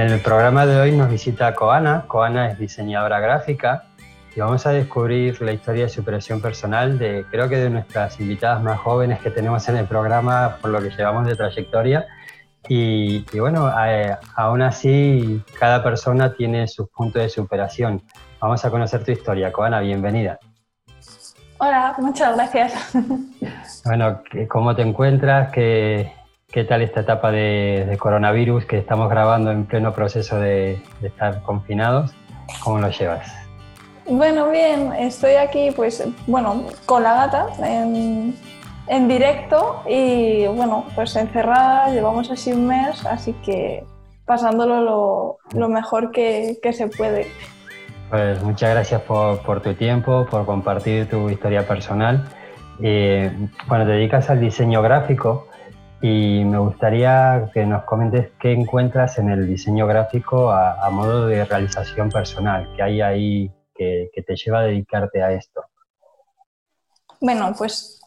En el programa de hoy nos visita Coana. Coana es diseñadora gráfica y vamos a descubrir la historia de superación personal de creo que de nuestras invitadas más jóvenes que tenemos en el programa por lo que llevamos de trayectoria. Y, bueno, eh, aún así cada persona tiene sus puntos de superación. Vamos a conocer tu historia. Coana, bienvenida. Hola, muchas gracias. Bueno, ¿cómo te encuentras? ¿Qué, qué tal esta etapa de, coronavirus que estamos grabando en pleno proceso de, de estar confinados? ¿Cómo lo llevas? Bueno, bien, estoy aquí, pues, bueno, con la gata en, en directo y, bueno, pues encerrada, llevamos así un mes, así que pasándolo lo, lo mejor que, que, se puede. Pues muchas gracias por, por, tu tiempo, por compartir tu historia personal. Eh, bueno, te dedicas al diseño gráfico y me gustaría que nos comentes qué encuentras en el diseño gráfico a, a modo de realización personal, que hay ahí que, te lleva a dedicarte a esto? Bueno, pues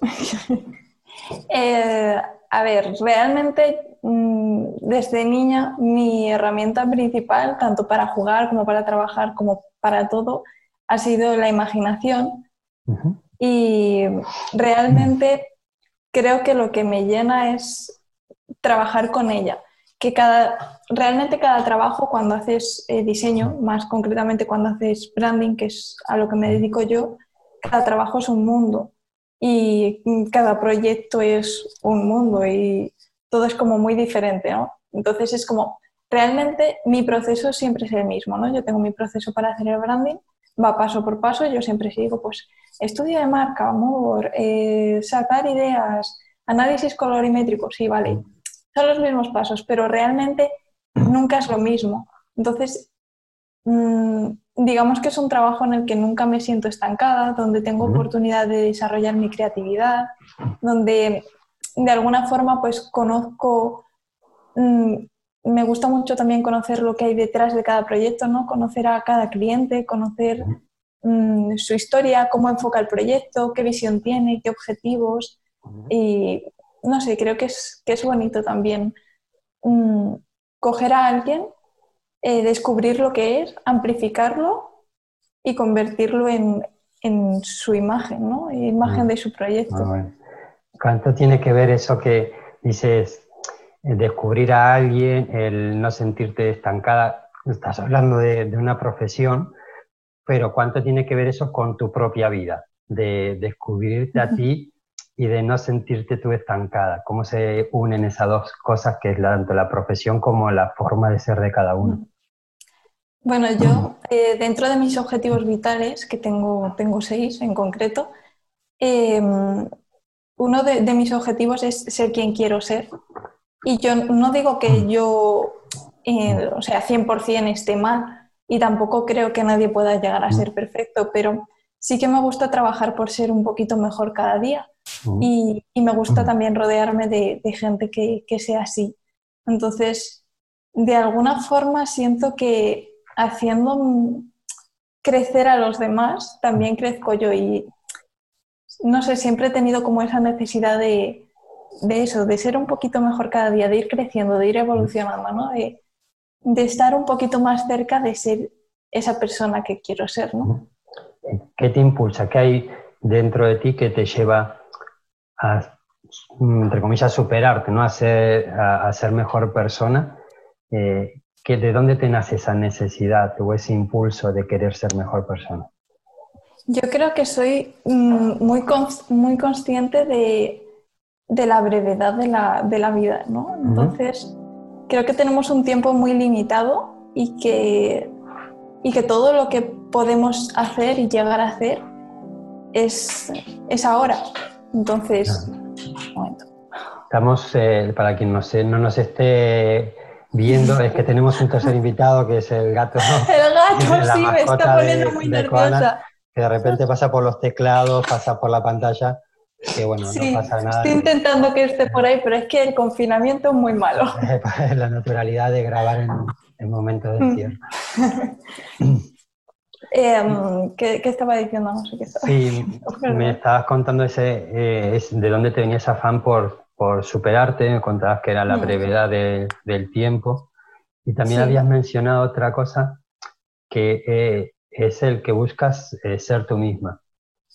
eh, a ver, realmente mm, desde niña mi herramienta principal, tanto para jugar como para trabajar, como para todo, ha sido la imaginación. Y realmente creo que lo que me llena es trabajar con ella que cada, realmente cada trabajo cuando haces eh, diseño, más concretamente cuando haces branding, que es a lo que me dedico yo, cada trabajo es un mundo y cada proyecto es un mundo y todo es como muy diferente, ¿no? Entonces es como, realmente mi proceso siempre es el mismo, ¿no? Yo tengo mi proceso para hacer el branding, va paso por paso, yo siempre sigo, pues, estudio de marca, amor, eh, sacar ideas, análisis colorimétrico, sí, vale son los mismos pasos, pero realmente nunca es lo mismo. Entonces, mm, digamos que es un trabajo en el que nunca me siento estancada, donde tengo oportunidad de desarrollar mi creatividad, donde de alguna forma pues conozco, mm, me gusta mucho también conocer lo que hay detrás de cada proyecto, ¿no? Conocer a cada cliente, conocer mm, su historia, cómo enfoca el proyecto, qué visión tiene, qué objetivos. Y no sé, creo que es, que es bonito también mm, coger a alguien, eh, descubrir lo que es, amplificarlo y convertirlo en, su imagen, ¿no? Imagen de su proyecto. ¿Cuánto tiene que ver eso que dices, descubrir a alguien, el no sentirte estancada? Estás hablando de, de una profesión, pero ¿cuánto tiene que ver eso con tu propia vida? De descubrirte a ti y de no sentirte tú estancada? ¿Cómo se unen esas dos cosas que es tanto la profesión como la forma de ser de cada uno? Bueno, yo eh, dentro de mis objetivos vitales, que tengo, tengo seis en concreto, em, uno de, mis objetivos es ser quien quiero ser. Y yo no digo que mm. yo, eh, o sea, 100% esté mal y tampoco creo que nadie pueda llegar a mm. ser perfecto, pero sí que me gusta trabajar por ser un poquito mejor cada día y, me gusta también rodearme de, gente que, sea así. Entonces, de alguna forma siento que haciendo crecer a los demás, también crezco yo y no sé, siempre he tenido como esa necesidad de, eso, de ser un poquito mejor cada día, de ir creciendo, de ir evolucionando, ¿no? De, de estar un poquito más cerca de ser esa persona que quiero ser, ¿no? ¿Qué te impulsa? ¿Qué hay dentro de ti que te lleva a, entre comillas, superarte, ¿no? a, ser, a, ser mejor persona, eh, que ¿de dónde te nace esa necesidad o ese impulso de querer ser mejor persona? Yo creo que soy mm, muy, muy consciente de, de, la brevedad de la, de la vida, ¿no? Entonces, creo que tenemos un tiempo muy limitado y que, y que todo lo que podemos hacer y llegar a hacer es, es ahora. Entonces, un momento. Estamos, eh, para quien no, no nos esté viendo, es que tenemos un tercer invitado que es el gato. El gato, sí, me está poniendo muy nerviosa. que de repente pasa por los teclados, pasa por la pantalla. Que bueno, no pasa nada. Estoy intentando que esté por ahí, pero es que el confinamiento es muy malo. la naturalidad de grabar en, en momentos de encierro. Em, ¿qué, estaba diciendo? No sé qué Sí, me estabas contando ese, eh, de dónde te venía ese afán por, por superarte, me contabas que era la mm. brevedad del tiempo Y también habías mencionado otra cosa, que eh, es el que buscas eh, ser tú misma.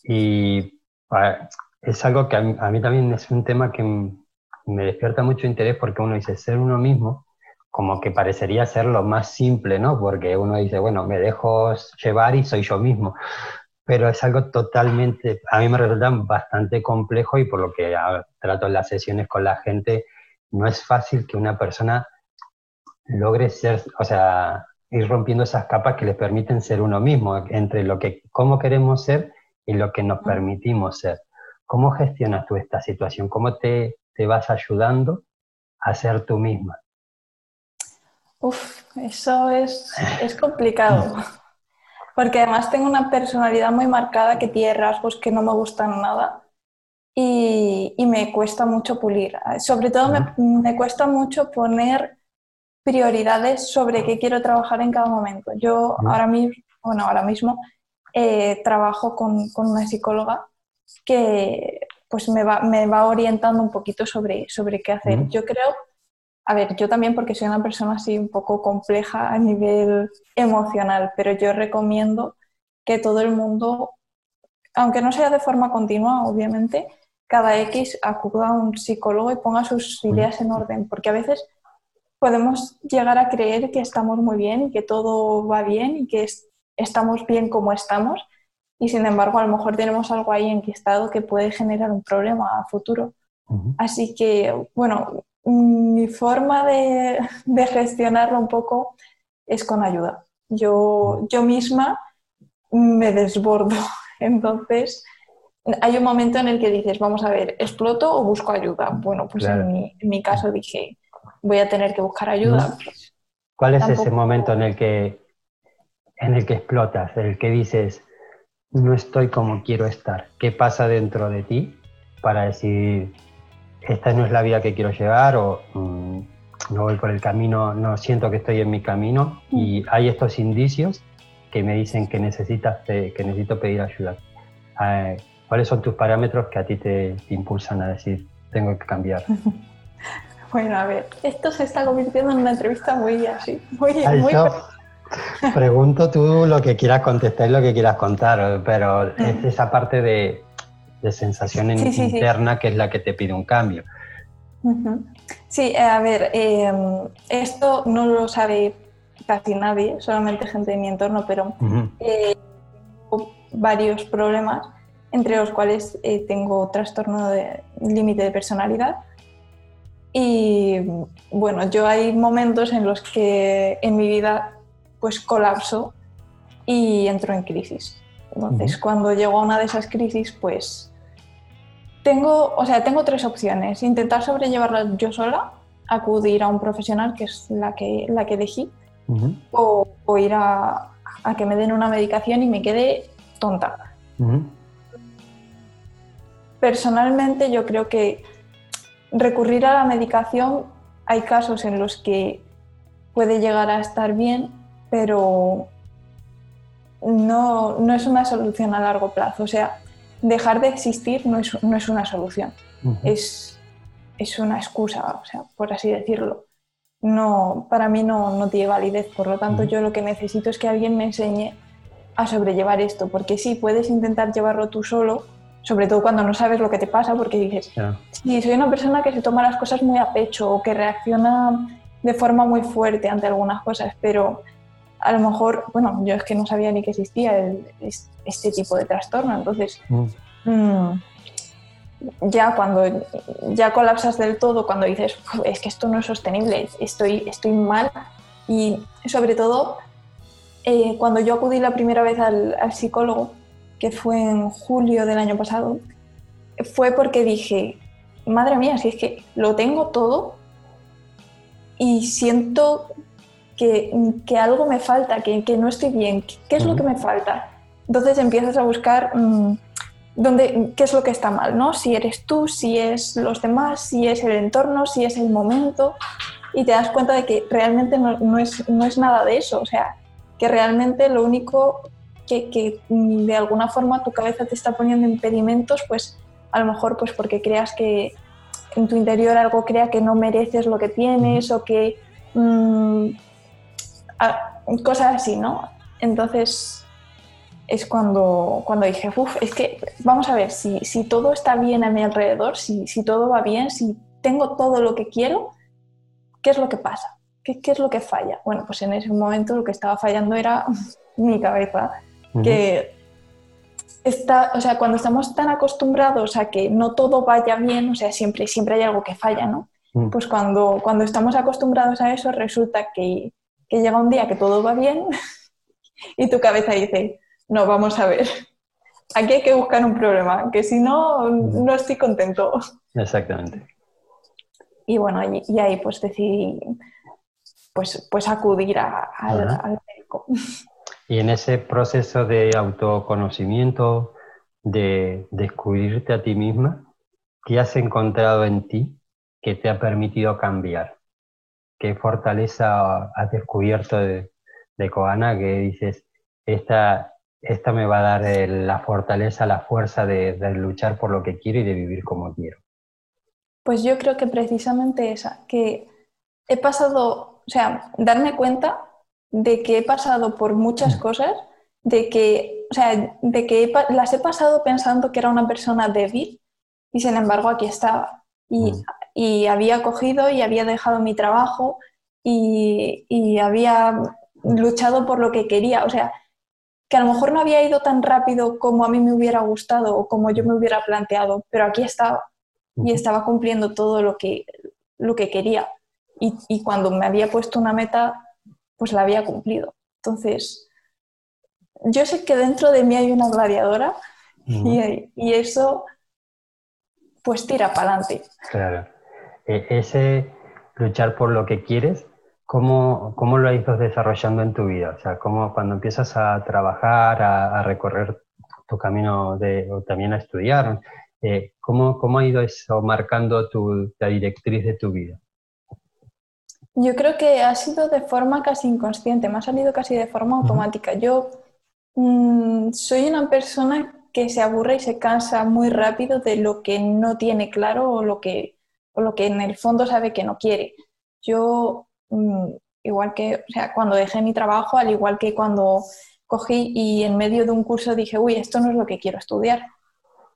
Y es algo que a mí, también es un tema que me despierta mucho interés porque uno dice ser uno mismo, como que parecería ser lo más simple, ¿no? Porque uno dice, bueno, me dejo llevar y soy yo mismo. Pero es algo totalmente, a mí me resulta bastante complejo y por lo que trato en las sesiones con la gente, no es fácil que una persona logre ser, o sea, ir rompiendo esas capas que le permiten ser uno mismo, entre lo que, cómo queremos ser y lo que nos permitimos ser. ¿Cómo gestionas tú esta situación? ¿Cómo te, te vas ayudando a ser tú misma? Uf, eso es, es complicado. Porque además tengo una personalidad muy marcada que tiene rasgos que no me gustan nada y, y me cuesta mucho pulir. Sobre todo me, me, cuesta mucho poner prioridades sobre qué quiero trabajar en cada momento. Yo ahora mismo, bueno, ahora mismo eh, trabajo con, con, una psicóloga que pues me va, me va, orientando un poquito sobre, sobre qué hacer. Yo creo, a ver, yo también porque soy una persona así un poco compleja a nivel emocional, pero yo recomiendo que todo el mundo, aunque no sea de forma continua, obviamente, cada X acuda a un psicólogo y ponga sus ideas en orden, porque a veces podemos llegar a creer que estamos muy bien y que todo va bien y que estamos bien como estamos y sin embargo a lo mejor tenemos algo ahí enquistado que puede generar un problema a futuro. Así que, bueno, mi forma de, gestionarlo un poco es con ayuda. Yo, yo misma me desbordo. Entonces, hay un momento en el que dices, vamos a ver, ¿exploto o busco ayuda? Bueno, pues en, mi, en mi caso dije, voy a tener que buscar ayuda. ¿Cuál es ese momento en el que en el que explotas, en el que dices no estoy como quiero estar? ¿Qué pasa dentro de ti para decir esta no es la vida que quiero llevar o mm, no voy por el camino, no siento que estoy en mi camino y mm. hay estos indicios que me dicen que necesitas que necesito pedir ayuda. Ah, ¿Cuáles son tus parámetros que a ti te impulsan a decir tengo que cambiar? Bueno, a ver, esto se está convirtiendo en una entrevista muy así, muy... muy... Pregunto tú lo que quieras contestar y lo que quieras contar, pero es esa parte de, sensación interna que es la que te pide un cambio. Sí, eh, a ver, em, esto no lo sabe casi nadie, solamente gente de mi entorno, pero eh, tengo varios problemas, entre los cuales eh, tengo trastorno de límite de personalidad. Y bueno, yo hay momentos en los que en mi vida pues colapso y entro en crisis. Entonces, cuando llego a una de esas crisis, pues tengo, o sea, tengo tres opciones. Intentar sobrellevarla yo sola, acudir a un profesional, que es la que, la que elegí, o, ir a, que me den una medicación y me quede tonta. Personalmente yo creo que recurrir a la medicación, hay casos en los que puede llegar a estar bien, pero no, no es una solución a largo plazo. O sea, dejar de existir no es, no es una solución, es, es, una excusa, o sea, por así decirlo. No, para mí no, no tiene validez, por lo tanto yo lo que necesito es que alguien me enseñe a sobrellevar esto, porque sí, puedes intentar llevarlo tú solo, sobre todo cuando no sabes lo que te pasa, porque dices, sí, soy una persona que se toma las cosas muy a pecho o que reacciona de forma muy fuerte ante algunas cosas, pero a lo mejor, bueno, yo es que no sabía ni que existía este tipo de trastorno, entonces mm. Mm, ya cuando ya colapsas del todo, cuando dices, es que esto no es sostenible, estoy, estoy mal y sobre todo eh, cuando yo acudí la primera vez al psicólogo, que fue en julio del año pasado, fue porque dije, madre mía, si es que lo tengo todo y siento que, que algo me falta, que, que, no estoy bien, ¿qué es lo que me falta? Entonces empiezas a buscar mmm, dónde, qué es lo que está mal, ¿no? Si eres tú, si es los demás, si es el entorno, si es el momento, y te das cuenta de que realmente no, no, es, no es nada de eso, o sea, que realmente lo único que, mm, de alguna forma tu cabeza te está poniendo impedimentos, pues a lo mejor pues porque creas que en tu interior algo crea que no mereces lo que tienes o que mm, cosas así, ¿no? Entonces es cuando, cuando dije, uff, es que vamos a ver, si, si, todo está bien a mi alrededor, si, si, todo va bien, si tengo todo lo que quiero, ¿qué es lo que pasa? ¿Qué, ¿Qué, es lo que falla? Bueno, pues en ese momento lo que estaba fallando era mi cabeza, que está, o sea, cuando estamos tan acostumbrados a que no todo vaya bien, o sea, siempre, siempre hay algo que falla, ¿no? Mm. Pues cuando, cuando estamos acostumbrados a eso, resulta que, que llega un día que todo va bien y tu cabeza dice, no, vamos a ver, aquí hay que buscar un problema, que si no, no estoy contento. Exactamente. Y bueno, y, ahí pues decidí pues, pues acudir al médico. Y en ese proceso de autoconocimiento, de descubrirte a ti misma, ¿qué has encontrado en ti que te ha permitido cambiar? ¿Qué fortaleza has descubierto de, de Koana que dices, esta, esta me va a dar la fortaleza, la fuerza de, de, luchar por lo que quiero y de vivir como quiero? Pues yo creo que precisamente esa, que he pasado, o sea, darme cuenta de que he pasado por muchas mm. cosas, de que, o sea, de que las he pasado pensando que era una persona débil y sin embargo aquí estaba. Y, mm. Y había cogido y había dejado mi trabajo y, y, había luchado por lo que quería. O sea, que a lo mejor no había ido tan rápido como a mí me hubiera gustado o como yo me hubiera planteado, pero aquí estaba y estaba cumpliendo todo lo que, lo que quería. Y, y cuando me había puesto una meta, pues la había cumplido. Entonces, yo sé que dentro de mí hay una gladiadora y, eso pues tira para adelante. Claro. E, ese luchar por lo que quieres, ¿cómo, ¿cómo, lo has ido desarrollando en tu vida? O sea, ¿cómo cuando empiezas a trabajar, a, recorrer tu camino de, o también a estudiar, eh, ¿cómo, ¿cómo, ha ido eso marcando tu, la directriz de tu vida? Yo creo que ha sido de forma casi inconsciente, me ha salido casi de forma automática. Yo mm, soy una persona que se aburre y se cansa muy rápido de lo que no tiene claro o lo que, o lo que en el fondo sabe que no quiere. Yo, mm, igual que, o sea, cuando dejé mi trabajo, al igual que cuando cogí y en medio de un curso dije, uy, esto no es lo que quiero estudiar,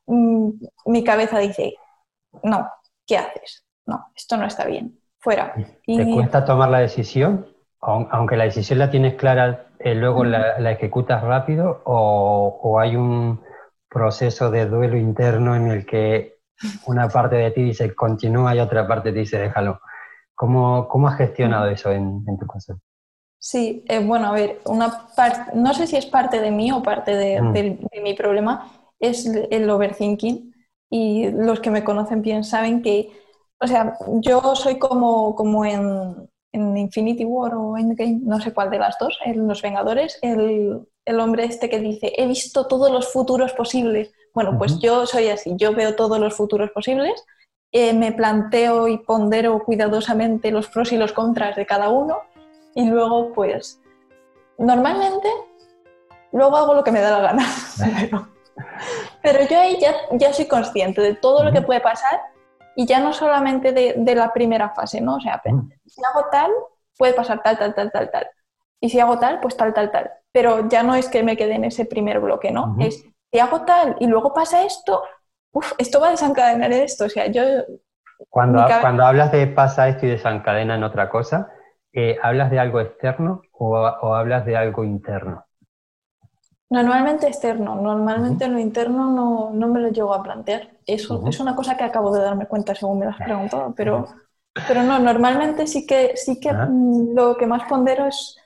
mm, mi cabeza dice, no, ¿qué haces? No, esto no está bien fuera. ¿Te cuesta tomar la decisión? Aunque la decisión la tienes clara, eh, luego la, ejecutas rápido o, hay un proceso de duelo interno en el que una parte de ti dice continúa y otra parte te dice déjalo. ¿Cómo, cómo has gestionado eso en, tu caso? Sí, eh, bueno, a ver, una no sé si es parte de mí o parte de, mm. de mi problema, es el overthinking. Y los que me conocen bien saben que o sea, yo soy como, como en, Infinity War o Endgame, no sé cuál de las dos, en Los Vengadores, el, hombre este que dice, he visto todos los futuros posibles. Bueno, pues yo soy así, yo veo todos los futuros posibles, eh, me planteo y pondero cuidadosamente los pros y los contras de cada uno y luego pues normalmente luego hago lo que me da la gana. pero, yo ahí ya, ya soy consciente de todo lo que puede pasar y ya no solamente de, la primera fase, ¿no? O sea, si hago tal, puede pasar tal, tal, tal, tal, tal. Y si hago tal, pues tal, tal, tal. Pero ya no es que me quede en ese primer bloque, ¿no? Es, si hago tal y luego pasa esto, uf, esto va a desencadenar esto. O sea, yo... Cuando, cuando hablas de pasa esto y desencadena en otra cosa, eh, ¿hablas de algo externo o, o hablas de algo interno? Normalmente externo, normalmente lo interno no, no, me lo llego a plantear. Eso es una cosa que acabo de darme cuenta según me lo has preguntado, pero, pero no, normalmente sí que, sí que lo que más pondero es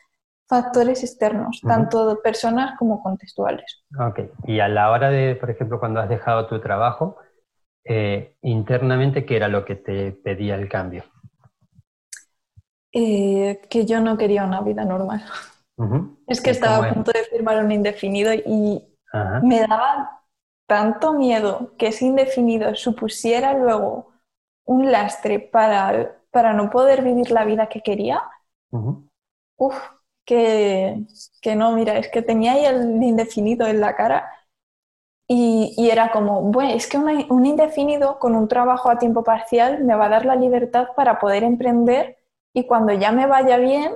factores externos, tanto personas como contextuales. Ok, y a la hora de, por ejemplo, cuando has dejado tu trabajo, eh, internamente, ¿qué era lo que te pedía el cambio? Eh, que yo no quería una vida normal. Es que estaba a punto de firmar un indefinido y me daba tanto miedo que ese indefinido supusiera luego un lastre para, para no poder vivir la vida que quería. Uf, que, que, no, mira, es que tenía ahí el indefinido en la cara y, y era como, bueno, es que un indefinido con un trabajo a tiempo parcial me va a dar la libertad para poder emprender y cuando ya me vaya bien,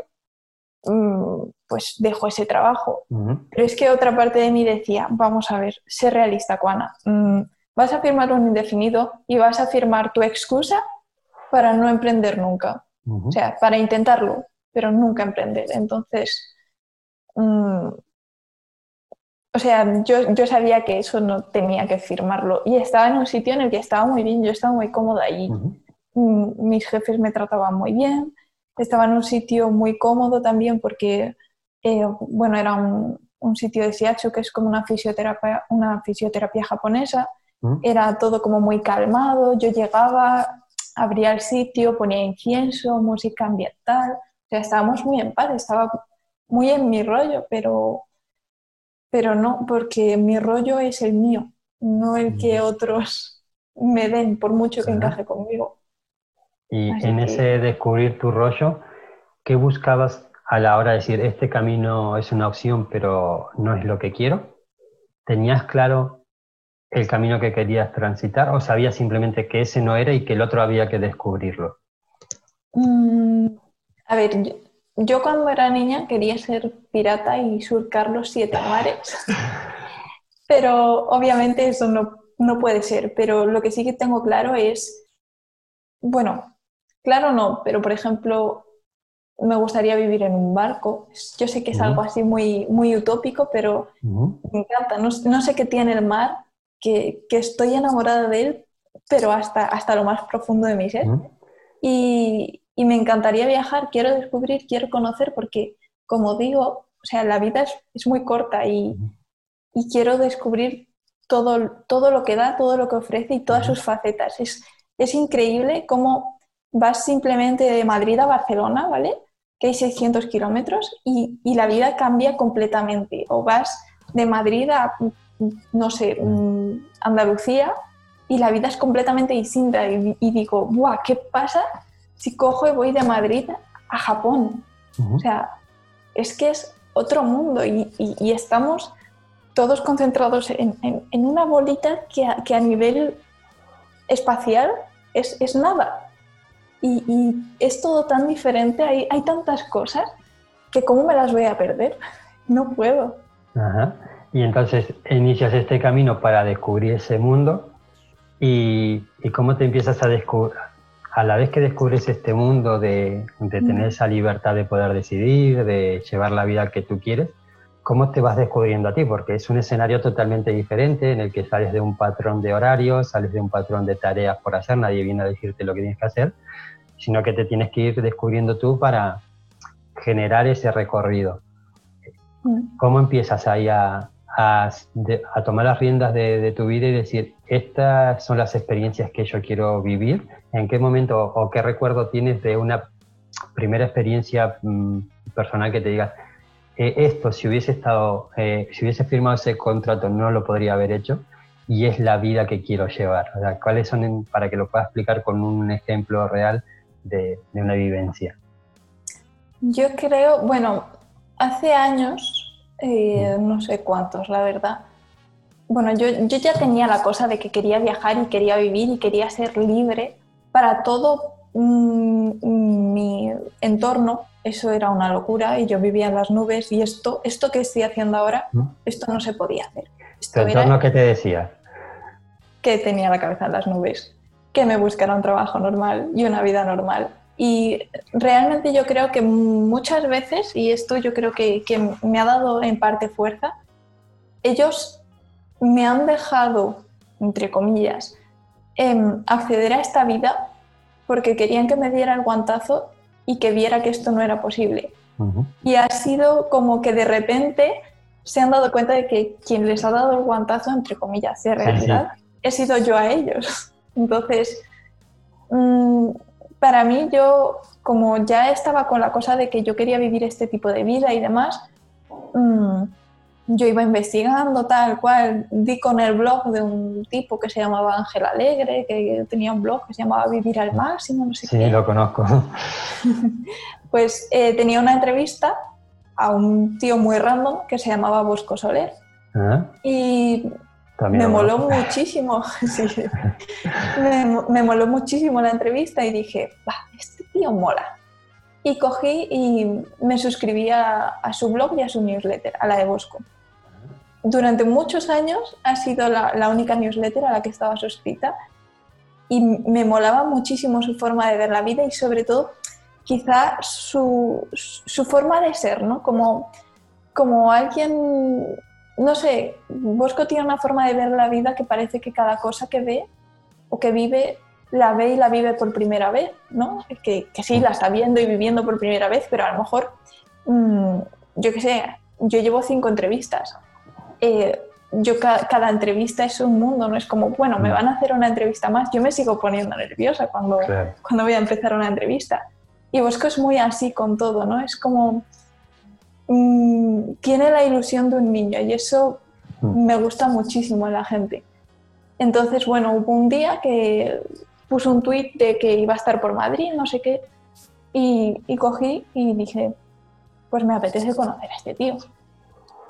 mm, pues dejo ese trabajo. Pero es que otra parte de mí decía, vamos a ver, sé realista, Juana. Mm, vas a firmar un indefinido y vas a firmar tu excusa para no emprender nunca. O sea, para intentarlo, pero nunca emprender. Entonces, mm, o sea, yo, yo, sabía que eso no tenía que firmarlo. Y estaba en un sitio en el que estaba muy bien, yo estaba muy cómoda y mis jefes me trataban muy bien, estaba en un sitio muy cómodo también porque, eh, bueno, era un, un, sitio de Siacho que es como una fisioterapia, una fisioterapia japonesa, era todo como muy calmado, yo llegaba, abría el sitio, ponía incienso, música ambiental, sea, estábamos muy en paz, estaba muy en mi rollo, pero, pero no, porque mi rollo es el mío, no el que otros me den, por mucho que encaje conmigo. Y en ese descubrir tu rollo, ¿qué buscabas a la hora de decir, este camino es una opción, pero no es lo que quiero? ¿Tenías claro el camino que querías transitar o sabías simplemente que ese no era y que el otro había que descubrirlo? Mm, a ver, yo, cuando era niña quería ser pirata y surcar los siete mares, pero obviamente eso no, no puede ser, pero lo que sí que tengo claro es, bueno, claro no, pero por ejemplo, me gustaría vivir en un barco. Yo sé que es algo así muy, muy utópico, pero me encanta. No, no, sé qué tiene el mar que, estoy enamorada de él, pero hasta, hasta lo más profundo de mi ser. Y, me encantaría viajar, quiero descubrir, quiero conocer, porque como digo, o sea, la vida es, muy corta y, quiero descubrir todo, todo lo que da, todo lo que ofrece y todas sus facetas. Es, es increíble cómo vas simplemente de Madrid a Barcelona, ¿vale? Que hay 600 kilómetros y, y, la vida cambia completamente. O vas de Madrid a no sé, mm, Andalucía y la vida es completamente distinta y, digo, ¡buah! ¿Qué pasa si cojo y voy de Madrid a Japón? O sea, es que es otro mundo y, estamos todos concentrados en, una bolita que a, nivel espacial es, nada. Y, es todo tan diferente, hay, hay tantas cosas que cómo me las voy a perder. No puedo. Ajá. Y entonces inicias este camino para descubrir ese mundo y, cómo te empiezas a descubrir, a la vez que descubres este mundo de, tener esa libertad de poder decidir, de llevar la vida que tú quieres, ¿cómo te vas descubriendo a ti? Porque es un escenario totalmente diferente en el que sales de un patrón de horarios, sales de un patrón de tareas por hacer, nadie viene a decirte lo que tienes que hacer, sino que te tienes que ir descubriendo tú para generar ese recorrido. ¿Cómo empiezas ahí a, a, tomar las riendas de, tu vida y decir, estas son las experiencias que yo quiero vivir? ¿En qué momento o qué recuerdo tienes de una primera experiencia mm, personal que te digas, eh, esto si hubiese estado, eh, si hubiese firmado ese contrato no lo podría haber hecho y es la vida que quiero llevar? O sea, ¿cuáles son, para que lo puedas explicar con un ejemplo real de, de una vivencia? Yo creo, bueno, hace años eh, no sé cuántos, la verdad. Bueno, yo, yo ya tenía la cosa de que quería viajar y quería vivir y quería ser libre para todo mi entorno. Eso era una locura y yo vivía en las nubes y esto, esto que estoy haciendo ahora, esto no se podía hacer. ¿Tu entorno qué te decía? Que tenía la cabeza en las nubes, que me buscara un trabajo normal y una vida normal y realmente yo creo que muchas veces, y esto yo creo que, me ha dado en parte fuerza, ellos me han dejado, entre comillas, em, acceder a esta vida porque querían que me diera el guantazo y que viera que esto no era posible. Y ha sido como que de repente se han dado cuenta de que quien les ha dado el guantazo, entre comillas, de realidad, he sido yo a ellos. Entonces, mm, para mí yo, como ya estaba con la cosa de que yo quería vivir este tipo de vida y demás, mm, yo iba investigando tal cual, di con el blog de un tipo que se llamaba Ángel Alegre, que tenía un blog que se llamaba Vivir al Máximo, no sé sí, lo conozco. pues eh, tenía una entrevista a un tío muy random que se llamaba Bosco Soler. ¿Ah? Y me moló muchísimo, me, moló muchísimo la entrevista y dije, este tío mola. y cogí y me suscribí a, su blog y a su newsletter, a la de Bosco. Durante muchos años ha sido la, la única newsletter a la que estaba suscrita y me molaba muchísimo su forma de ver la vida y sobre todo quizá su, su forma de ser, ¿no? Como, como alguien, no sé, Bosco tiene una forma de ver la vida que parece que cada cosa que ve o que vive la ve y la vive por primera vez, ¿no? Que, que sí, la está viendo y viviendo por primera vez, pero a lo mejor, mm, yo qué sé, yo llevo cinco entrevistas. Eh, yo cada, entrevista es un mundo, no es como, bueno, me mm. van a hacer una entrevista más, yo me sigo poniendo nerviosa cuando, cuando voy a empezar una entrevista. Y Bosco es muy así con todo, ¿no? Es como, mm, tiene la ilusión de un niño y eso mm. me gusta muchísimo en la gente. Entonces, bueno, hubo un día que puso un tuit de que iba a estar por Madrid, no sé qué, y, y cogí y dije, pues me apetece conocer a este tío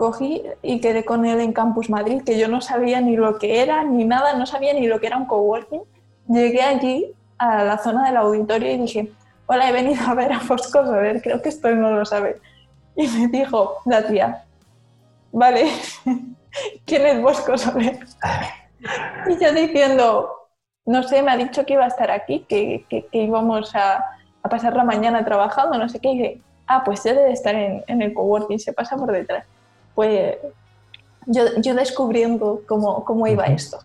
cogí y quedé con él en Campus Madrid, que yo no sabía ni lo que era, ni nada, no sabía ni lo que era un coworking. Llegué allí a la zona del auditorio y dije, hola, he venido a ver a Fosco a ver, creo que esto no lo sabe. Y me dijo la tía, vale, ¿quién es Bosco Soler? Y yo diciendo, no sé, me ha dicho que iba a estar aquí, que, que, íbamos a, a, pasar la mañana trabajando, no sé qué. Y dije, ah, pues debe de estar en, en el coworking, se pasa por detrás pues yo, yo descubriendo cómo, cómo iba esto.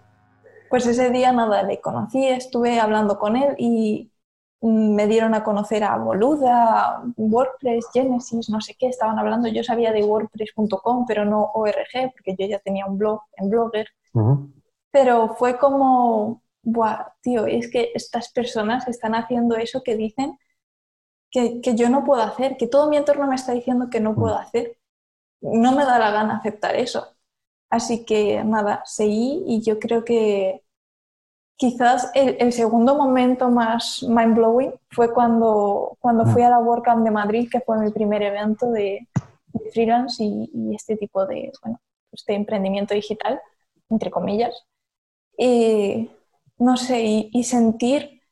Pues ese día nada, le conocí, estuve hablando con él y me dieron a conocer a Boluda, WordPress, Genesis, no sé qué, estaban hablando, yo sabía de WordPress.com, pero no ORG, porque yo ya tenía un blog en Blogger. Pero fue como, Buah, tío, es que estas personas están haciendo eso que dicen que, que, yo no puedo hacer, que todo mi entorno me está diciendo que no puedo hacer no me da la gana aceptar eso. Así que nada, seguí y yo creo que quizás el, segundo momento más mind-blowing fue cuando, cuando fui a la WordCamp de Madrid, que fue mi primer evento de, freelance y, este tipo de, bueno, este emprendimiento digital, entre comillas. Y no sé, y, sentir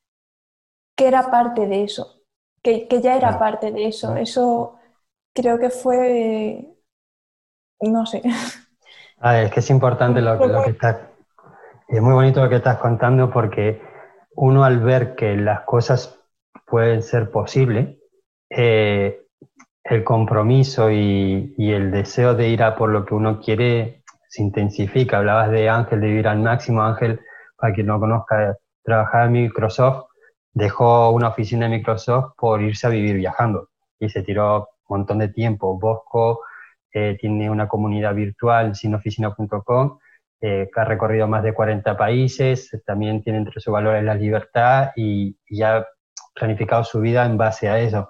que era parte de eso, que, que ya era parte de eso. Eso creo que fue no sé. Ah, es que es importante lo, que estás... Es muy bonito lo que estás contando porque uno al ver que las cosas pueden ser posibles, eh, el compromiso y, el deseo de ir a por lo que uno quiere se intensifica. Hablabas de Ángel, de vivir al máximo. Ángel, para quien no conozca, trabajaba en Microsoft, dejó una oficina de Microsoft por irse a vivir viajando y se tiró un montón de tiempo. Bosco eh, tiene una comunidad virtual, sinoficina.com, eh, que ha recorrido más de 40 países, también tiene entre sus valores la libertad y, ya ha planificado su vida en base a eso.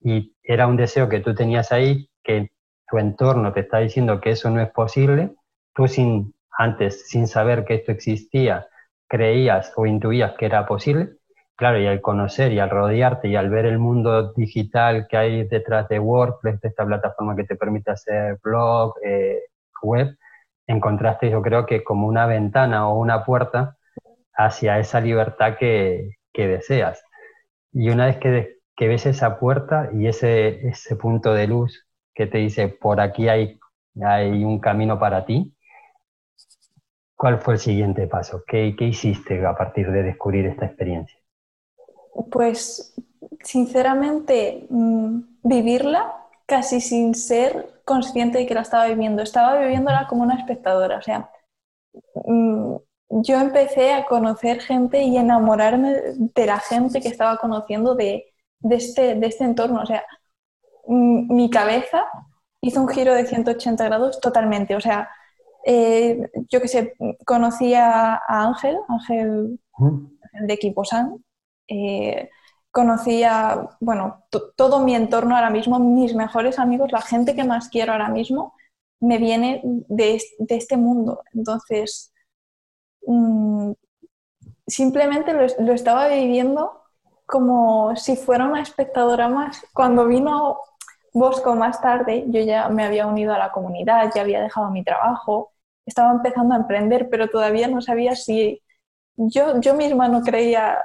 Y era un deseo que tú tenías ahí, que tu entorno te está diciendo que eso no es posible, tú sin, antes, sin saber que esto existía, creías o intuías que era posible, Claro, y al conocer y al rodearte y al ver el mundo digital que hay detrás de WordPress, de esta plataforma que te permite hacer blog, eh, web, encontraste yo creo que como una ventana o una puerta hacia esa libertad que, deseas. Y una vez que, ves esa puerta y ese, punto de luz que te dice, por aquí hay, un camino para ti, ¿cuál fue el siguiente paso? ¿Qué, ¿Qué hiciste a partir de descubrir esta experiencia? Pues sinceramente mm, vivirla casi sin ser consciente de que la estaba viviendo. Estaba viviéndola como una espectadora. O sea, mm, yo empecé a conocer gente y enamorarme de la gente que estaba conociendo de, este, de este entorno. O sea, mm, mi cabeza hizo un giro de 180 grados totalmente. O sea, eh, yo que sé, conocí a, Ángel, Ángel de Equipo San, eh, conocía, bueno, todo mi entorno ahora mismo, mis mejores amigos, la gente que más quiero ahora mismo, me viene de, este mundo. Entonces, mm, simplemente lo, estaba viviendo como si fuera una espectadora más. Cuando vino Bosco más tarde, yo ya me había unido a la comunidad, ya había dejado mi trabajo, estaba empezando a emprender, pero todavía no sabía si yo, yo misma no creía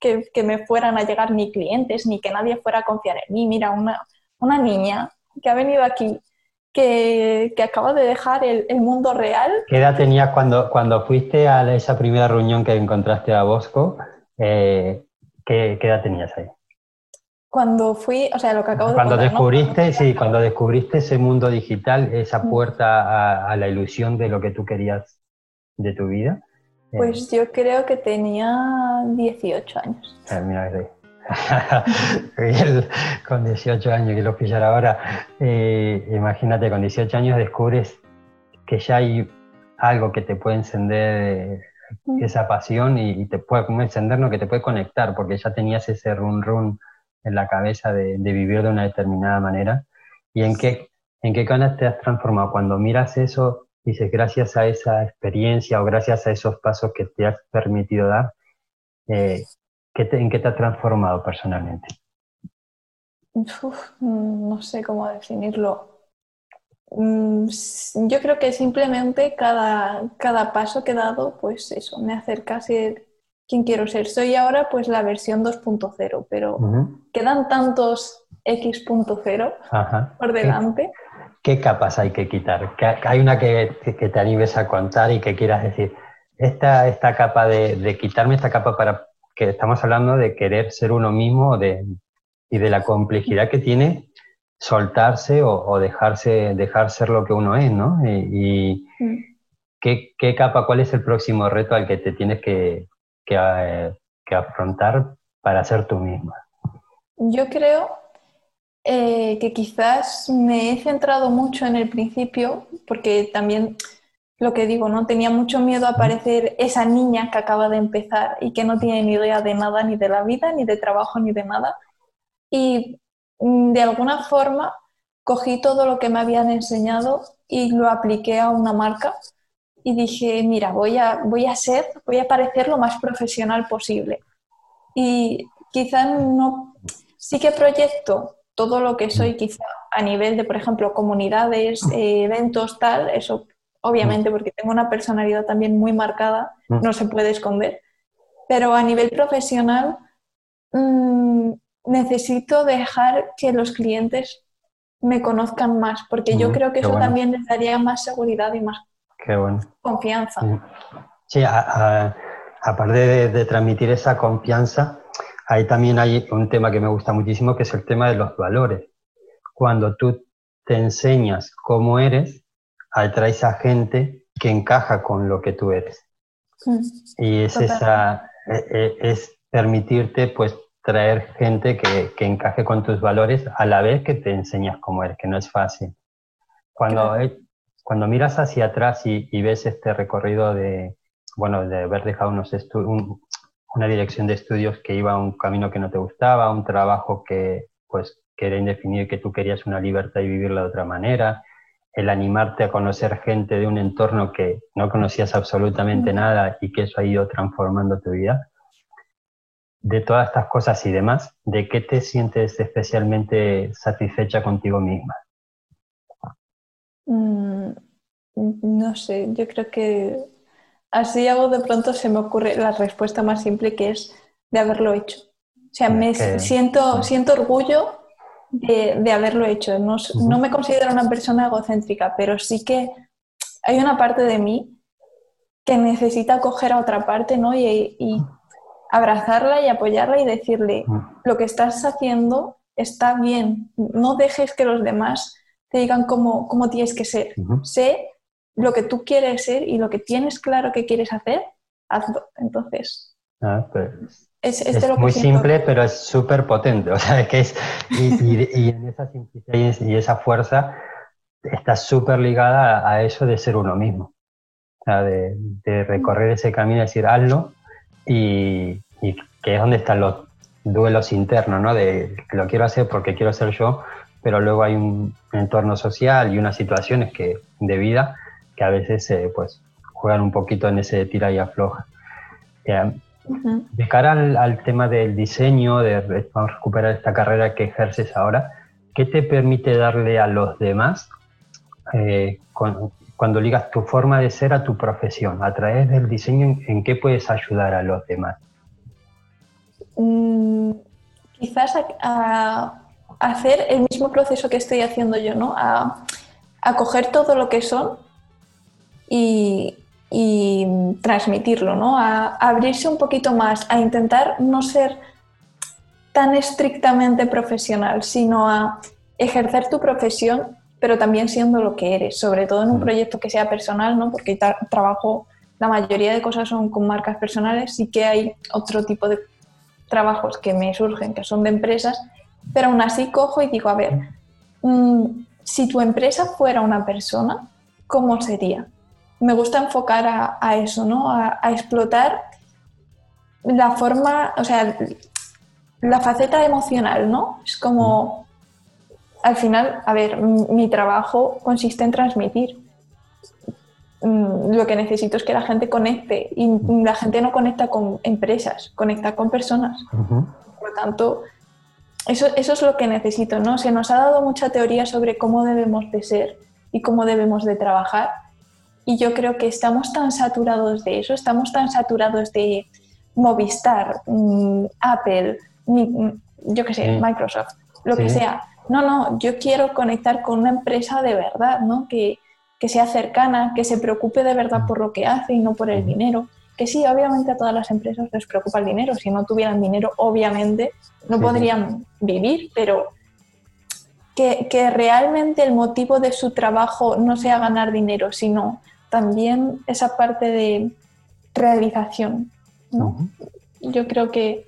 que, que, me fueran a llegar ni clientes, ni que nadie fuera a confiar en mí. Mira, una, una niña que ha venido aquí, que, que acaba de dejar el, el, mundo real. ¿Qué edad tenías cuando, cuando fuiste a esa primera reunión que encontraste a Bosco? Eh, ¿qué, ¿qué, edad tenías ahí? Cuando fui, o sea, lo que acabo de Cuando descubriste, sí, cuando descubriste ese mundo digital, esa mm. puerta a, a, la ilusión de lo que tú querías de tu vida. Pues yo creo que tenía 18 años. Eh, mira, con 18 años que lo pillar ahora, eh, imagínate, con 18 años descubres que ya hay algo que te puede encender mm. esa pasión y, y te puede encender, no, que te puede conectar, porque ya tenías ese run run en la cabeza de, de vivir de una determinada manera. ¿Y en qué, en qué canal te has transformado? Cuando miras eso, dices, gracias a esa experiencia o gracias a esos pasos que te has permitido dar, eh, ¿En qué te ha transformado personalmente? Uf, no sé cómo definirlo. Mm, yo creo que simplemente cada, cada paso que he dado, pues eso, me acerca a ser quien quiero ser. Soy ahora pues la versión 2.0, pero quedan tantos X.0 por delante. ¿Qué, capas hay que quitar? ¿Hay una que, que, te animes a contar y que quieras decir, esta, esta capa de, de quitarme esta capa para que estamos hablando de querer ser uno mismo de, y de la complejidad que tiene soltarse o, dejarse dejar ser lo que uno es, ¿no? Y, mm. ¿qué, ¿qué, capa, cuál es el próximo reto al que te tienes que, que, eh, que afrontar para ser tú misma? Yo creo eh, que quizás me he centrado mucho en el principio, porque también lo que digo, ¿no? Tenía mucho miedo a parecer esa niña que acaba de empezar y que no tiene ni idea de nada, ni de la vida, ni de trabajo, ni de nada. Y mm, de alguna forma cogí todo lo que me habían enseñado y lo apliqué a una marca y dije, mira, voy a, voy a ser, voy a parecer lo más profesional posible. Y quizá no, sí que proyecto todo lo que soy quizá a nivel de, por ejemplo, comunidades, eh, eventos, tal, eso obviamente, porque tengo una personalidad también muy marcada, mm. no se puede esconder. Pero a nivel profesional, mmm, necesito dejar que los clientes me conozcan más, porque yo creo que eso también les daría más seguridad y más confianza. Sí, aparte de, de, transmitir esa confianza, ahí también hay un tema que me gusta muchísimo, que es el tema de los valores. Cuando tú te enseñas cómo eres, atraes a gente que encaja con lo que tú eres. Mm, y es esa, e, e, es permitirte pues traer gente que, que, encaje con tus valores a la vez que te enseñas cómo eres, que no es fácil. Cuando, cuando miras hacia atrás y, y, ves este recorrido de, bueno, de haber dejado unos un, una dirección de estudios que iba a un camino que no te gustaba, un trabajo que, pues, que era indefinido y que tú querías una libertad y vivirla de otra manera, el animarte a conocer gente de un entorno que no conocías absolutamente nada y que eso ha ido transformando tu vida. De todas estas cosas y demás, ¿de qué te sientes especialmente satisfecha contigo misma? Mm, no sé, yo creo que así hago de pronto se me ocurre la respuesta más simple que es de haberlo hecho. O sea, me siento, siento orgullo de, haberlo hecho. No, no, me considero una persona egocéntrica, pero sí que hay una parte de mí que necesita coger a otra parte ¿no? y, y abrazarla y apoyarla y decirle, lo que estás haciendo está bien, no dejes que los demás te digan cómo, cómo tienes que ser. Sé lo que tú quieres ser y lo que tienes claro que quieres hacer, hazlo. Entonces, ah, pues es, muy simple, pero es súper potente. O sea, que es, y, en esa simplicidad y esa fuerza está súper ligada a, eso de ser uno mismo. O sea, de, recorrer ese camino, decir, hazlo, y, que es donde están los duelos internos, ¿no? De lo quiero hacer porque quiero ser yo, pero luego hay un entorno social y unas situaciones que, de vida que a veces pues, juegan un poquito en ese tira y afloja. De cara al, tema del diseño, de recuperar esta carrera que ejerces ahora, ¿qué te permite darle a los demás eh, cuando ligas tu forma de ser a tu profesión? A través del diseño, ¿en, qué puedes ayudar a los demás? mm, quizás a, hacer el mismo proceso que estoy haciendo yo, ¿no? A, a coger todo lo que son y, transmitirlo, ¿no? A, abrirse un poquito más, a intentar no ser tan estrictamente profesional, sino a ejercer tu profesión, pero también siendo lo que eres, sobre todo en un mm. proyecto que sea personal, ¿no? Porque trabajo, la mayoría de cosas son con marcas personales, sí que hay otro tipo de trabajos que me surgen, que son de empresas, pero aún así cojo y digo, a ver, mm, si tu empresa fuera una persona, ¿cómo sería? Me gusta enfocar a, eso, ¿no? A, explotar la forma, o sea, la faceta emocional, ¿no? Es como, al final, a ver, mi trabajo consiste en transmitir. Mm, lo que necesito es que la gente conecte y la gente no conecta con empresas, conecta con personas. Por lo tanto, eso, eso es lo que necesito, ¿no? Se nos ha dado mucha teoría sobre cómo debemos de ser y cómo debemos de trabajar. Y yo creo que estamos tan saturados de eso, estamos tan saturados de Movistar, mm, Apple, mm, yo qué sé, Microsoft, lo que sea. No, no, yo quiero conectar con una empresa de verdad, ¿no? Que, que sea cercana, que se preocupe de verdad por lo que hace y no por el dinero que sí, obviamente a todas las empresas les preocupa el dinero. Si no tuvieran dinero, obviamente no podrían vivir, pero que, realmente el motivo de su trabajo no sea ganar dinero, sino también esa parte de realización. Yo creo que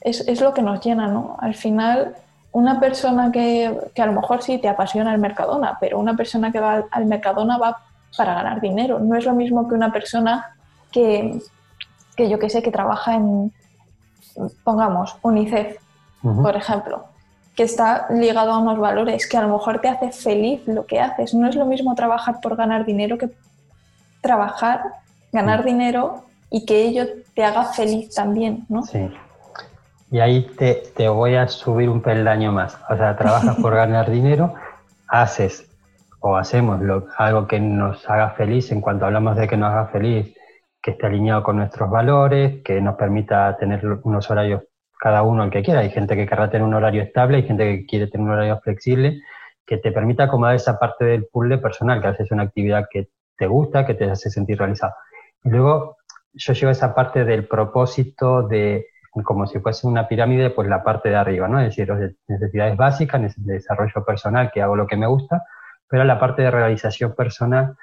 es, lo que nos llena, ¿no? Al final, una persona que, que, a lo mejor sí te apasiona el Mercadona, pero una persona que va al Mercadona va para ganar dinero. No es lo mismo que una persona que, que yo que sé, que trabaja en, pongamos, UNICEF, por ejemplo, que está ligado a unos valores que a lo mejor te hace feliz lo que haces. No es lo mismo trabajar por ganar dinero que trabajar, ganar dinero y que ello te haga feliz también, ¿no? Sí. Y ahí te, te voy a subir un peldaño más. O sea, trabajas por ganar dinero, haces o hacemos lo, algo que nos haga feliz en cuanto hablamos de que nos haga feliz que esté alineado con nuestros valores, que nos permita tener unos horarios cada uno el que quiera. Hay gente que querrá tener un horario estable, hay gente que quiere tener un horario flexible, que te permita acomodar esa parte del puzzle personal, que haces una actividad que te gusta, que te hace sentir realizado. Y luego yo llevo esa parte del propósito de, como si fuese una pirámide, pues la parte de arriba, ¿no? Es decir, necesidades básicas, de desarrollo personal, que hago lo que me gusta, pero la parte de realización personal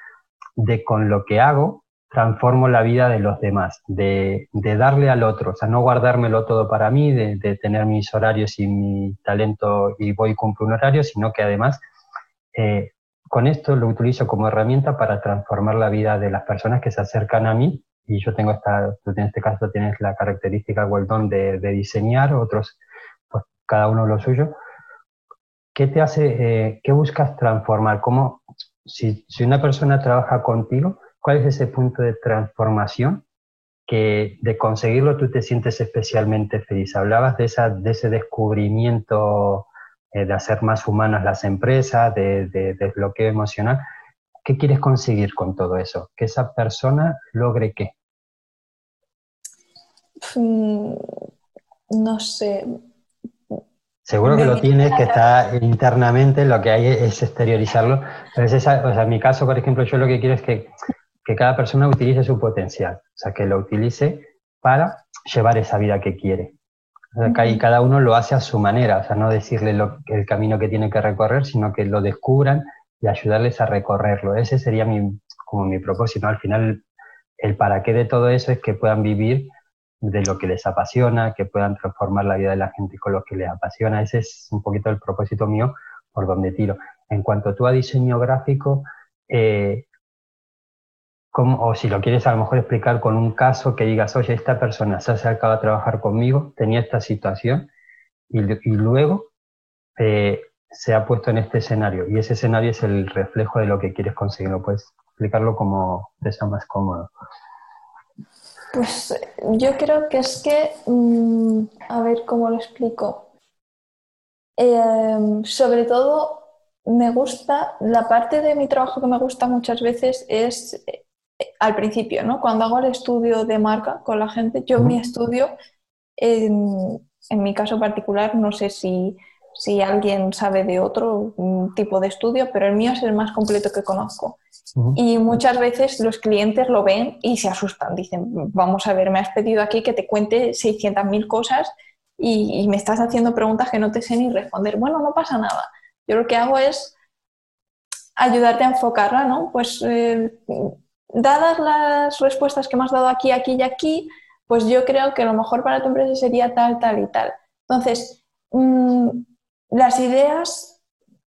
de con lo que hago, transformo la vida de los demás, de, darle al otro, o sea, no guardármelo todo para mí, de, tener mis horarios y mi talento y voy y cumplo un horario, sino que además eh, con esto lo utilizo como herramienta para transformar la vida de las personas que se acercan a mí y yo tengo esta, tú en este caso tienes la característica o don de, diseñar, otros, pues cada uno lo suyo. ¿Qué te hace, eh, qué buscas transformar? ¿Cómo, si, si una persona trabaja contigo, ¿Cuál es ese punto de transformación que de conseguirlo tú te sientes especialmente feliz? Hablabas de, esa, de ese descubrimiento eh, de hacer más humanas las empresas, de, de, desbloqueo emocional. ¿Qué quieres conseguir con todo eso? Que esa persona logre qué? Mm, no sé. Seguro que lo tienes, que está internamente, lo que hay es exteriorizarlo. Pero es esa, o sea, en mi caso, por ejemplo, yo lo que quiero es que que cada persona utilice su potencial, o sea, que lo utilice para llevar esa vida que quiere. Y cada uno lo hace a su manera, o sea, no decirle el camino que tiene que recorrer, sino que lo descubran y ayudarles a recorrerlo. Ese sería mi, como mi propósito. Al final, el para qué de todo eso es que puedan vivir de lo que les apasiona, que puedan transformar la vida de la gente con lo que les apasiona. Ese es un poquito el propósito mío por donde tiro. En cuanto tú a diseño gráfico, eh, o si lo quieres a lo mejor explicar con un caso que digas, oye, esta persona se ha acercado a trabajar conmigo, tenía esta situación y, luego eh, se ha puesto en este escenario y ese escenario es el reflejo de lo que quieres conseguir. ¿No puedes explicarlo como te sea más cómodo? Pues yo creo que es que, mm, a ver cómo lo explico. Em, sobre todo me gusta, la parte de mi trabajo que me gusta muchas veces es al principio, ¿no? Cuando hago el estudio de marca con la gente, yo mi estudio En, mi caso particular, no sé si, si, alguien sabe de otro tipo de estudio, pero el mío es el más completo que conozco. Y muchas veces los clientes lo ven y se asustan. Dicen, vamos a ver, me has pedido aquí que te cuente 600.000 cosas y, me estás haciendo preguntas que no te sé ni responder. Bueno, no pasa nada. Yo lo que hago es ayudarte a enfocarla, ¿no? Pues eh, dadas las respuestas que me has dado aquí, aquí y aquí, pues yo creo que lo mejor para tu empresa sería tal, tal y tal. Entonces, mm, las ideas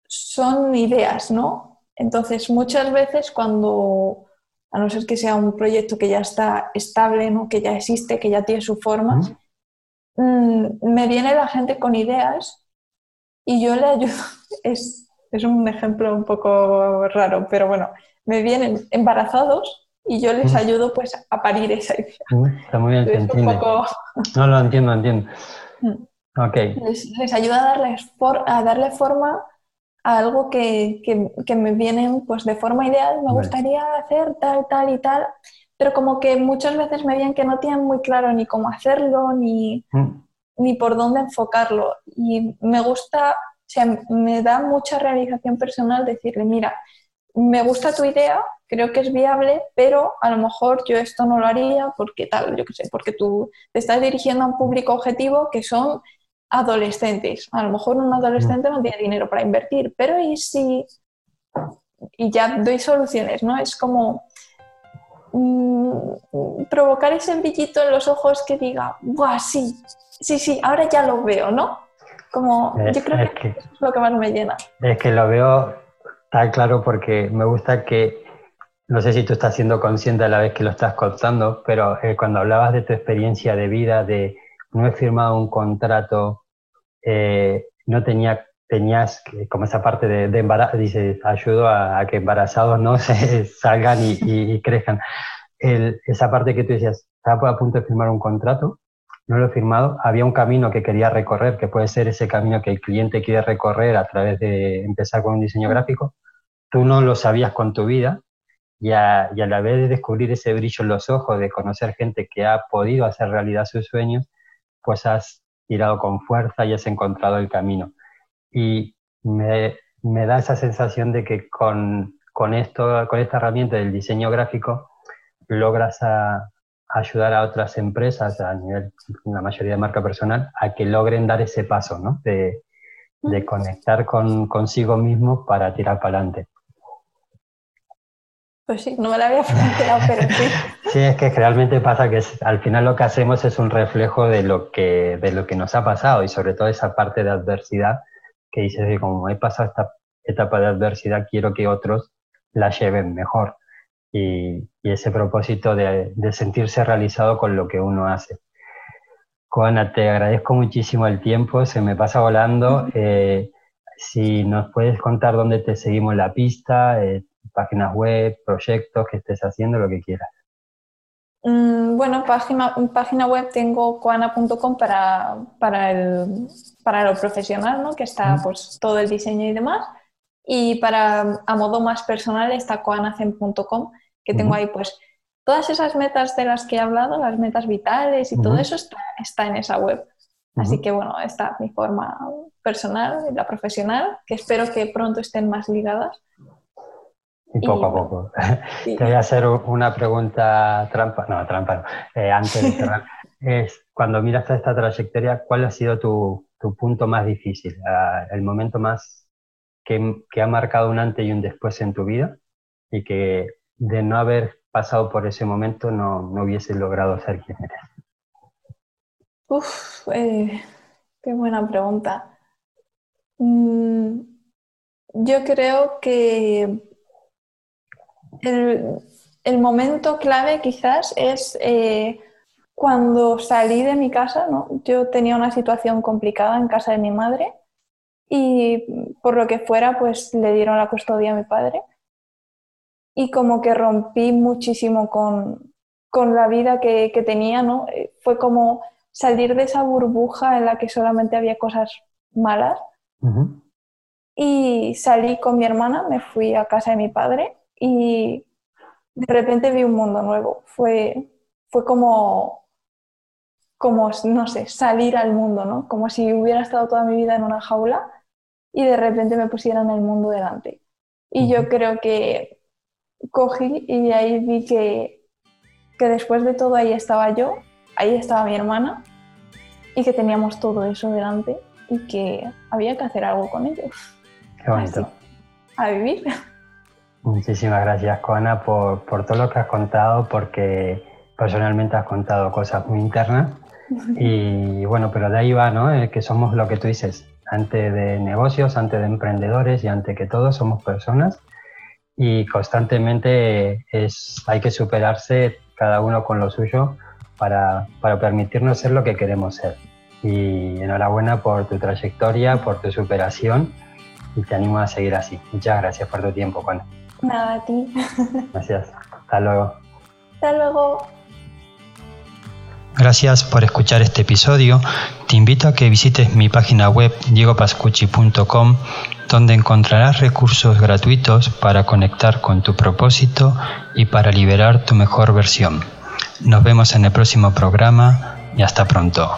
son ideas, ¿no? Entonces, muchas veces cuando, a no ser que sea un proyecto que ya está estable, ¿no? que ya existe, que ya tiene su forma, mm, me viene la gente con ideas y yo le ayudo. Es, es un ejemplo un poco raro, pero bueno, me vienen embarazados y yo les ayudo pues a parir esa idea. Está muy bien, entiende. No lo entiendo, entiendo. Mm. Okay. Les, les, ayuda a, darles a darle forma a algo que, que, me vienen pues de forma ideal, me gustaría hacer tal, tal y tal, pero como que muchas veces me vienen que no tienen muy claro ni cómo hacerlo, ni, mm. ni por dónde enfocarlo. Y me gusta, o sea, me da mucha realización personal decirle, mira, me gusta tu idea, creo que es viable, pero a lo mejor yo esto no lo haría porque tal, yo qué sé, porque tú te estás dirigiendo a un público objetivo que son adolescentes. A lo mejor un adolescente no tiene dinero para invertir, pero ¿y si...? Y ya doy soluciones, ¿no? Es como mm, provocar ese brillito en los ojos que diga, ¡buah, sí! Sí, sí, ahora ya lo veo, ¿no? Como, yo creo que, es lo que más me llena. Es que lo veo Está claro porque me gusta que, no sé si tú estás siendo consciente a la vez que lo estás contando, pero eh, cuando hablabas de tu experiencia de vida, de no he firmado un contrato, eh, no tenía, tenías como esa parte de, de ayudo a, que embarazados no se salgan y, crezcan. esa parte que tú decías, estaba a punto de firmar un contrato, no lo he firmado, había un camino que quería recorrer, que puede ser ese camino que el cliente quiere recorrer a través de empezar con un diseño gráfico, tú no lo sabías con tu vida y a, la vez de descubrir ese brillo en los ojos, de conocer gente que ha podido hacer realidad sus sueños, pues has tirado con fuerza y has encontrado el camino. Y me, da esa sensación de que con, con, esto, con esta herramienta del diseño gráfico logras a, ayudar a otras empresas a nivel, la mayoría de marca personal, a que logren dar ese paso, ¿no? De, de conectar con consigo mismo para tirar para adelante. Pues sí, no me la había planteado, pero sí. sí, es que realmente pasa que al final lo que hacemos es un reflejo de lo que, de lo que nos ha pasado y sobre todo esa parte de adversidad que dices que como he pasado esta etapa de adversidad, quiero que otros la lleven mejor. Y, ese propósito de, sentirse realizado con lo que uno hace. Juana, te agradezco muchísimo el tiempo, se me pasa volando. Eh, si nos puedes contar dónde te seguimos la pista, eh, páginas web, proyectos que estés haciendo, lo que quieras. Mm, bueno, página, página web tengo coana.com para, para, el, para lo profesional, ¿no? que está pues, todo el diseño y demás. Y para a modo más personal está coanacen.com, que tengo ahí pues todas esas metas de las que he hablado, las metas vitales y todo eso está, está, en esa web. Así que bueno, está mi forma personal y la profesional, que espero que pronto estén más ligadas. Y poco a poco. Te voy a hacer una pregunta trampa, no, trampa, eh, antes de cerrar. es, cuando miras esta trayectoria, ¿cuál ha sido tu, tu punto más difícil? Ah, el momento más que, ha marcado un antes y un después en tu vida y que de no haber pasado por ese momento no, no hubiese logrado ser quien eres. Uf, eh, qué buena pregunta. Mm, yo creo que el, momento clave quizás es eh, cuando salí de mi casa, ¿no? Yo tenía una situación complicada en casa de mi madre y por lo que fuera, pues le dieron la custodia a mi padre. Y como que rompí muchísimo con, con la vida que, que, tenía, ¿no? Eh, fue como salir de esa burbuja en la que solamente había cosas malas. Y salí con mi hermana, me fui a casa de mi padre y de repente vi un mundo nuevo. Fue, fue como, como, no sé, salir al mundo, ¿no? Como si hubiera estado toda mi vida en una jaula y de repente me pusieran el mundo delante. Y yo creo que cogí y ahí vi que, que después de todo ahí estaba yo, ahí estaba mi hermana y que teníamos todo eso delante y que había que hacer algo con ellos. Qué bonito. a vivir. Muchísimas gracias, Coana, por, por, todo lo que has contado, porque personalmente has contado cosas muy internas. Y bueno, pero de ahí va, ¿no? Eh, que somos lo que tú dices, ante de negocios, ante de emprendedores y ante que todos somos personas. Y constantemente es, hay que superarse cada uno con lo suyo para, para permitirnos ser lo que queremos ser. Y enhorabuena por tu trayectoria, por tu superación y te animo a seguir así. Muchas gracias por tu tiempo, Juan. Nada, a ti. Gracias. Hasta luego. Hasta luego. Gracias por escuchar este episodio. Te invito a que visites mi página web diegopascucci.com donde encontrarás recursos gratuitos para conectar con tu propósito y para liberar tu mejor versión. Nos vemos en el próximo programa y hasta pronto.